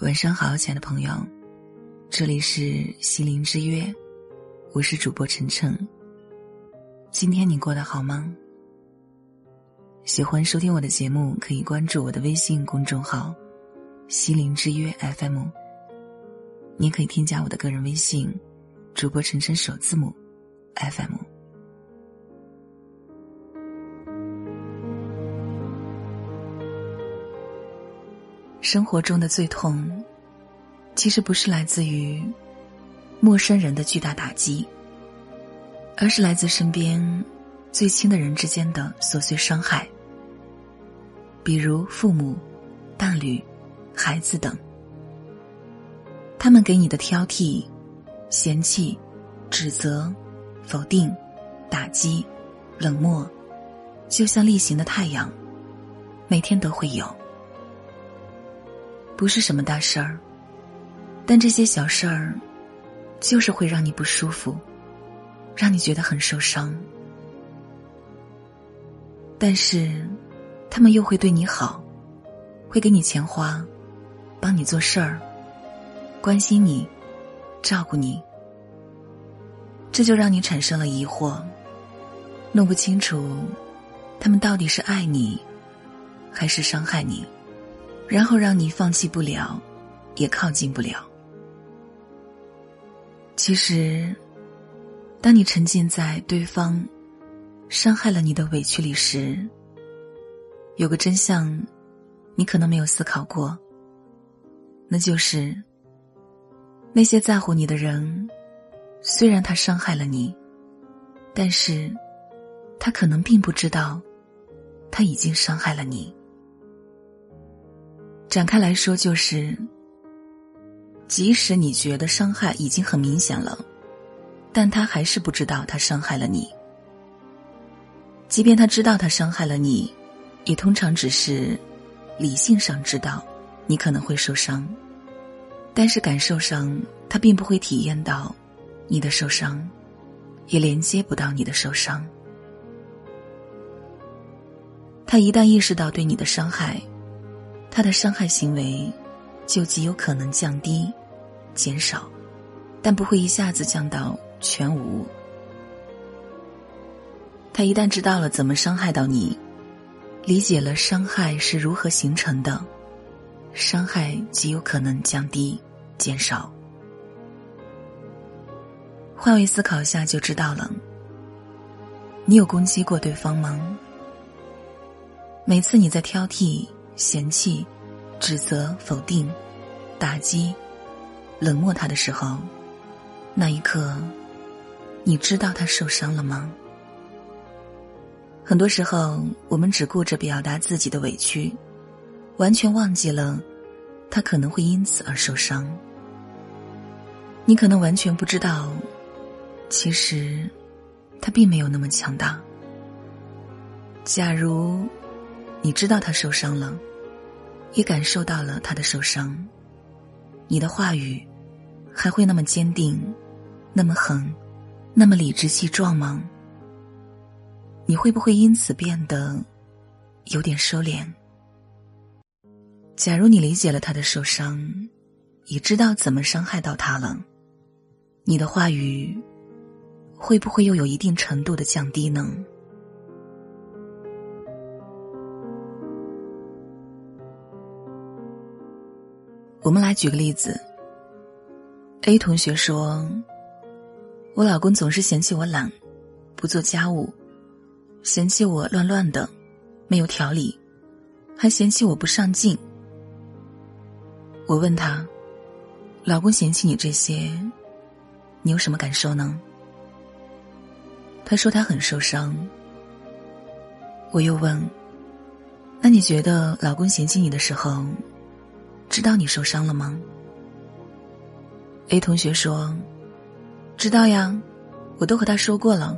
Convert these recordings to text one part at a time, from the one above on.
晚上好，亲爱的朋友，这里是心灵之约，我是主播晨晨。今天你过得好吗？喜欢收听我的节目，可以关注我的微信公众号“心灵之约 FM”。你可以添加我的个人微信，主播晨晨首字母 FM。生活中的最痛，其实不是来自于陌生人的巨大打击，而是来自身边最亲的人之间的琐碎伤害，比如父母、伴侣、孩子等。他们给你的挑剔、嫌弃、指责、否定、打击、冷漠，就像例行的太阳，每天都会有。不是什么大事儿，但这些小事儿，就是会让你不舒服，让你觉得很受伤。但是，他们又会对你好，会给你钱花，帮你做事儿，关心你，照顾你。这就让你产生了疑惑，弄不清楚，他们到底是爱你，还是伤害你。然后让你放弃不了，也靠近不了。其实，当你沉浸在对方伤害了你的委屈里时，有个真相，你可能没有思考过。那就是，那些在乎你的人，虽然他伤害了你，但是，他可能并不知道，他已经伤害了你。展开来说，就是，即使你觉得伤害已经很明显了，但他还是不知道他伤害了你。即便他知道他伤害了你，也通常只是理性上知道你可能会受伤，但是感受上他并不会体验到你的受伤，也连接不到你的受伤。他一旦意识到对你的伤害。他的伤害行为，就极有可能降低、减少，但不会一下子降到全无。他一旦知道了怎么伤害到你，理解了伤害是如何形成的，伤害极有可能降低、减少。换位思考一下就知道了。你有攻击过对方吗？每次你在挑剔。嫌弃、指责、否定、打击、冷漠他的时候，那一刻，你知道他受伤了吗？很多时候，我们只顾着表达自己的委屈，完全忘记了他可能会因此而受伤。你可能完全不知道，其实他并没有那么强大。假如你知道他受伤了。也感受到了他的受伤，你的话语还会那么坚定，那么狠，那么理直气壮吗？你会不会因此变得有点收敛？假如你理解了他的受伤，也知道怎么伤害到他了，你的话语会不会又有一定程度的降低呢？我们来举个例子。A 同学说：“我老公总是嫌弃我懒，不做家务，嫌弃我乱乱的，没有条理，还嫌弃我不上进。”我问他：“老公嫌弃你这些，你有什么感受呢？”他说他很受伤。我又问：“那你觉得老公嫌弃你的时候？”知道你受伤了吗？A 同学说：“知道呀，我都和他说过了，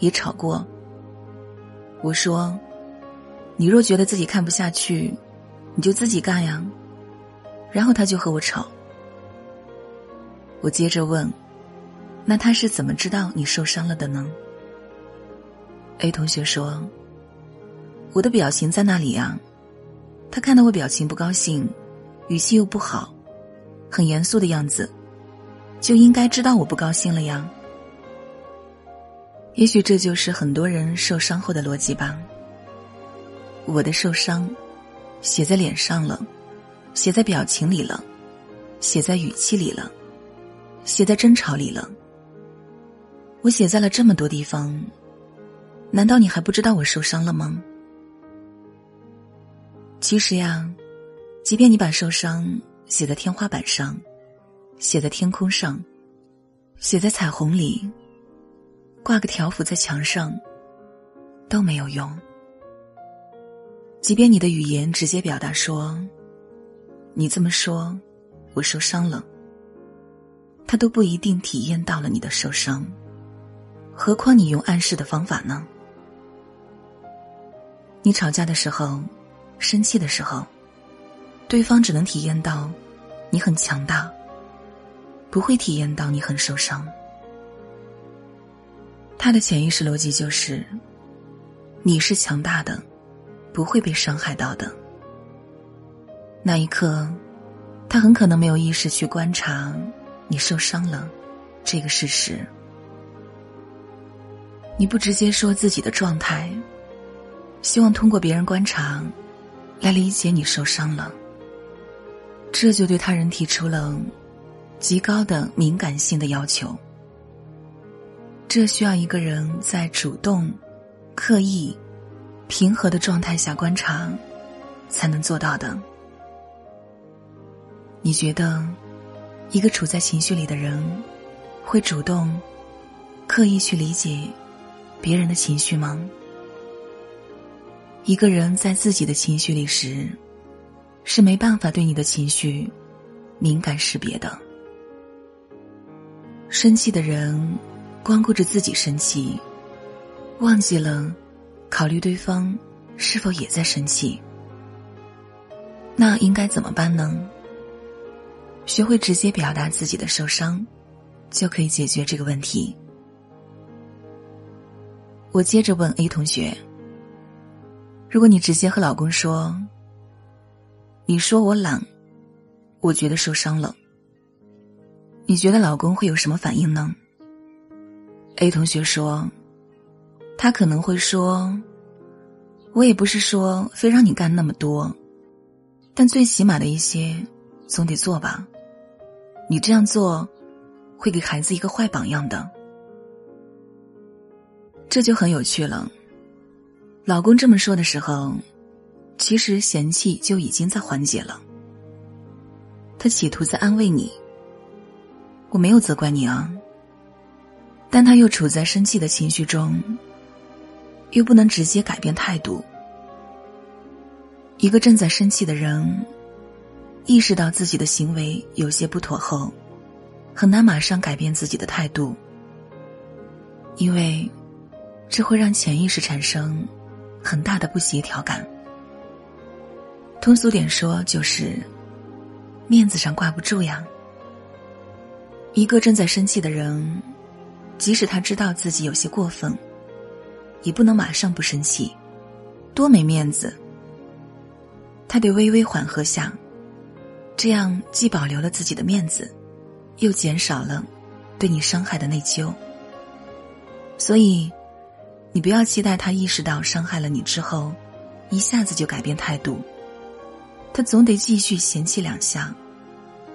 也吵过。”我说：“你若觉得自己看不下去，你就自己干呀。”然后他就和我吵。我接着问：“那他是怎么知道你受伤了的呢？”A 同学说：“我的表情在那里呀。他看到我表情不高兴，语气又不好，很严肃的样子，就应该知道我不高兴了呀。也许这就是很多人受伤后的逻辑吧。我的受伤，写在脸上了，写在表情里了，写在语气里了，写在争吵里了。我写在了这么多地方，难道你还不知道我受伤了吗？其实呀，即便你把受伤写在天花板上，写在天空上，写在彩虹里，挂个条幅在墙上，都没有用。即便你的语言直接表达说：“你这么说，我受伤了。”他都不一定体验到了你的受伤，何况你用暗示的方法呢？你吵架的时候。生气的时候，对方只能体验到你很强大，不会体验到你很受伤。他的潜意识逻辑就是：你是强大的，不会被伤害到的。那一刻，他很可能没有意识去观察你受伤了这个事实。你不直接说自己的状态，希望通过别人观察。来理解你受伤了，这就对他人提出了极高的敏感性的要求。这需要一个人在主动、刻意、平和的状态下观察，才能做到的。你觉得，一个处在情绪里的人，会主动、刻意去理解别人的情绪吗？一个人在自己的情绪里时，是没办法对你的情绪敏感识别的。生气的人，光顾着自己生气，忘记了考虑对方是否也在生气。那应该怎么办呢？学会直接表达自己的受伤，就可以解决这个问题。我接着问 A 同学。如果你直接和老公说：“你说我懒，我觉得受伤了。”你觉得老公会有什么反应呢？A 同学说：“他可能会说，我也不是说非让你干那么多，但最起码的一些总得做吧。你这样做，会给孩子一个坏榜样的。”这就很有趣了。老公这么说的时候，其实嫌弃就已经在缓解了。他企图在安慰你，我没有责怪你啊。但他又处在生气的情绪中，又不能直接改变态度。一个正在生气的人，意识到自己的行为有些不妥后，很难马上改变自己的态度，因为这会让潜意识产生。很大的不协调感，通俗点说就是面子上挂不住呀。一个正在生气的人，即使他知道自己有些过分，也不能马上不生气，多没面子。他得微微缓和下，这样既保留了自己的面子，又减少了对你伤害的内疚。所以。你不要期待他意识到伤害了你之后，一下子就改变态度。他总得继续嫌弃两下，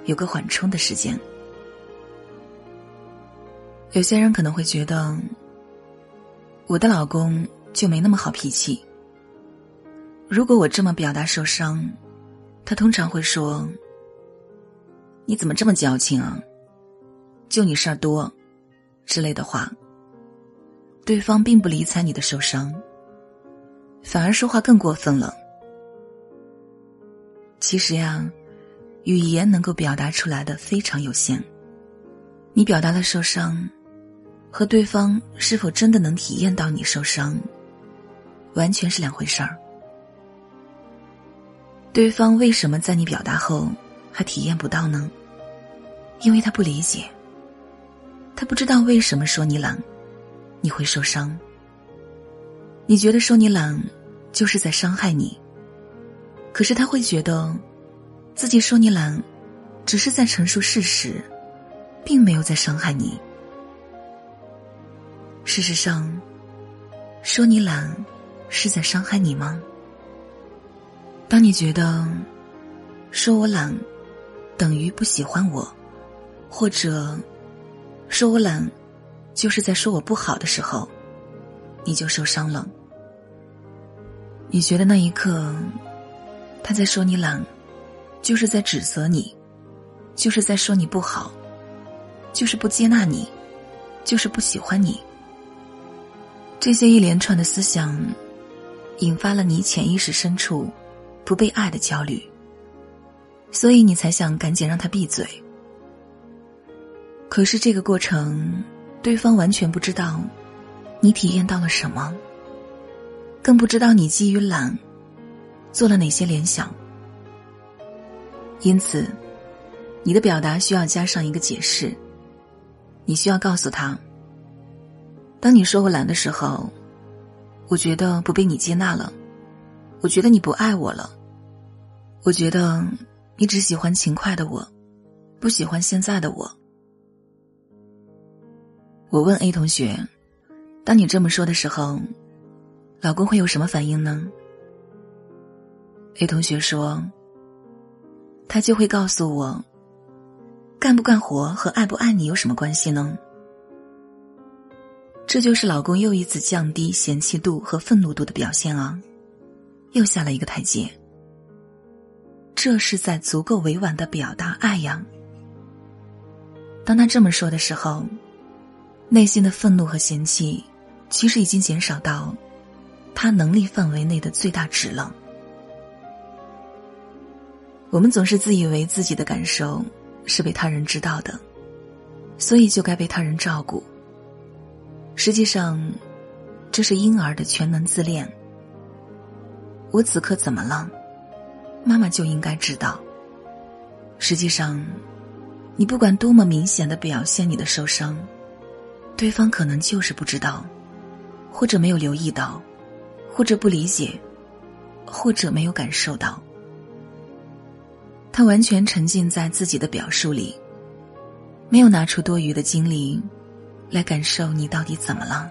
有个缓冲的时间。有些人可能会觉得，我的老公就没那么好脾气。如果我这么表达受伤，他通常会说：“你怎么这么矫情啊？就你事儿多，之类的话。”对方并不理睬你的受伤，反而说话更过分了。其实呀，语言能够表达出来的非常有限。你表达了受伤，和对方是否真的能体验到你受伤，完全是两回事儿。对方为什么在你表达后还体验不到呢？因为他不理解，他不知道为什么说你懒。你会受伤。你觉得说你懒，就是在伤害你。可是他会觉得，自己说你懒，只是在陈述事实，并没有在伤害你。事实上，说你懒，是在伤害你吗？当你觉得说我懒等于不喜欢我，或者说我懒就是在说我不好的时候，你就受伤了。你觉得那一刻他在说你懒，就是在指责你，就是在说你不好，就是不接纳你，就是不喜欢你。这些一连串的思想，引发了你潜意识深处。不被爱的焦虑，所以你才想赶紧让他闭嘴。可是这个过程，对方完全不知道你体验到了什么，更不知道你基于懒做了哪些联想。因此，你的表达需要加上一个解释。你需要告诉他：当你说我懒的时候，我觉得不被你接纳了。我觉得你不爱我了。我觉得你只喜欢勤快的我，不喜欢现在的我。我问 A 同学：“当你这么说的时候，老公会有什么反应呢？”A 同学说：“他就会告诉我，干不干活和爱不爱你有什么关系呢？”这就是老公又一次降低嫌弃度和愤怒度的表现啊。又下了一个台阶，这是在足够委婉的表达爱呀。当他这么说的时候，内心的愤怒和嫌弃，其实已经减少到他能力范围内的最大值了。我们总是自以为自己的感受是被他人知道的，所以就该被他人照顾。实际上，这是婴儿的全能自恋。我此刻怎么了？妈妈就应该知道。实际上，你不管多么明显的表现你的受伤，对方可能就是不知道，或者没有留意到，或者不理解，或者没有感受到。他完全沉浸在自己的表述里，没有拿出多余的精力来感受你到底怎么了。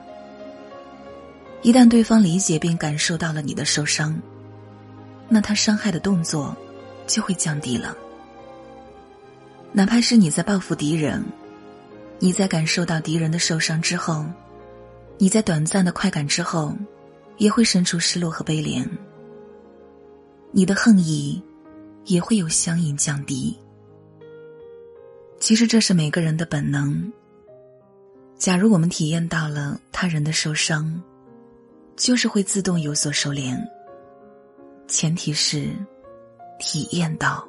一旦对方理解并感受到了你的受伤，那他伤害的动作就会降低了。哪怕是你在报复敌人，你在感受到敌人的受伤之后，你在短暂的快感之后，也会生出失落和悲怜。你的恨意也会有相应降低。其实这是每个人的本能。假如我们体验到了他人的受伤，就是会自动有所收敛。前提是体验到。